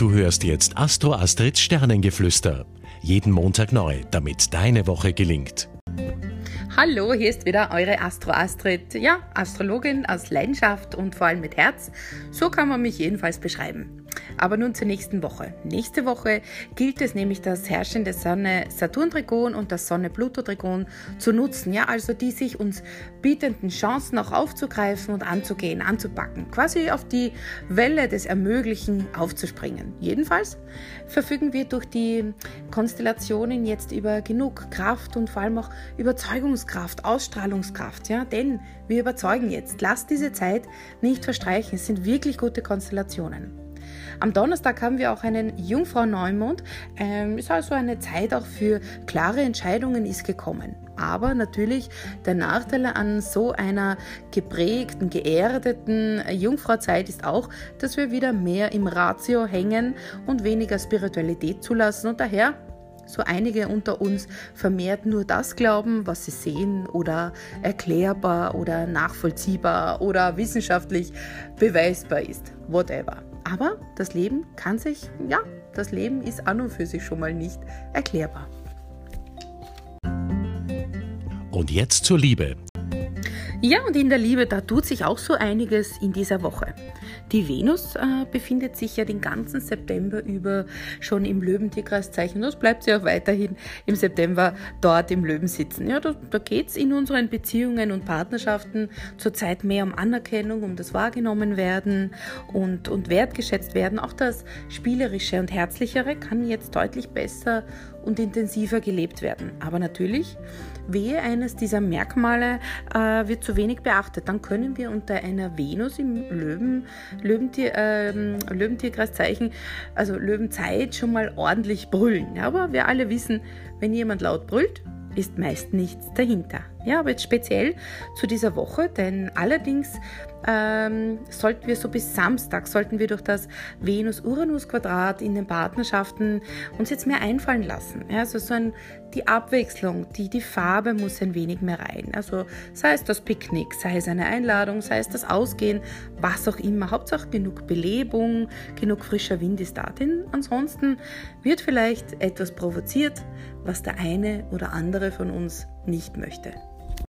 Du hörst jetzt Astro Astrids Sternengeflüster. Jeden Montag neu, damit deine Woche gelingt. Hallo, hier ist wieder eure Astro Astrid. Ja, Astrologin aus Leidenschaft und vor allem mit Herz. So kann man mich jedenfalls beschreiben. Aber nun zur nächsten Woche. Nächste Woche gilt es nämlich, das herrschende Sonne-Saturn-Trigon und das Sonne-Pluto-Trigon zu nutzen. Ja, also die sich uns bietenden Chancen auch aufzugreifen und anzugehen, anzupacken. Quasi auf die Welle des Ermöglichen aufzuspringen. Jedenfalls verfügen wir durch die Konstellationen jetzt über genug Kraft und vor allem auch Überzeugungskraft, Ausstrahlungskraft. Ja, denn wir überzeugen jetzt. Lasst diese Zeit nicht verstreichen. Es sind wirklich gute Konstellationen. Am Donnerstag haben wir auch einen Jungfrau-Neumond. Ähm, ist also eine Zeit auch für klare Entscheidungen ist gekommen. Aber natürlich der Nachteil an so einer geprägten, geerdeten Jungfrauzeit ist auch, dass wir wieder mehr im Ratio hängen und weniger Spiritualität zulassen und daher so einige unter uns vermehrt nur das glauben, was sie sehen oder erklärbar oder nachvollziehbar oder wissenschaftlich beweisbar ist. Whatever. Aber das Leben kann sich, ja, das Leben ist an und für sich schon mal nicht erklärbar. Und jetzt zur Liebe. Ja, und in der Liebe, da tut sich auch so einiges in dieser Woche. Die Venus äh, befindet sich ja den ganzen September über schon im Löwentierkreiszeichen. Das bleibt sie auch weiterhin im September dort im Löwen sitzen. Ja, da, da geht es in unseren Beziehungen und Partnerschaften zurzeit mehr um Anerkennung, um das wahrgenommen werden und, und wertgeschätzt werden. Auch das Spielerische und Herzlichere kann jetzt deutlich besser und intensiver gelebt werden. Aber natürlich, wehe eines dieser Merkmale äh, wird zu wenig beachtet, dann können wir unter einer Venus im Löwen, Löwentier, äh, Löwentierkreiszeichen, also Löwenzeit schon mal ordentlich brüllen. Aber wir alle wissen, wenn jemand laut brüllt, ist meist nichts dahinter. Ja, aber jetzt speziell zu dieser Woche, denn allerdings ähm, sollten wir so bis Samstag, sollten wir durch das Venus-Uranus-Quadrat in den Partnerschaften uns jetzt mehr einfallen lassen. Ja, also so ein, die Abwechslung, die, die Farbe muss ein wenig mehr rein. Also sei es das Picknick, sei es eine Einladung, sei es das Ausgehen, was auch immer. Hauptsache genug Belebung, genug frischer Wind ist da. Denn ansonsten wird vielleicht etwas provoziert, was der eine oder andere von uns nicht möchte.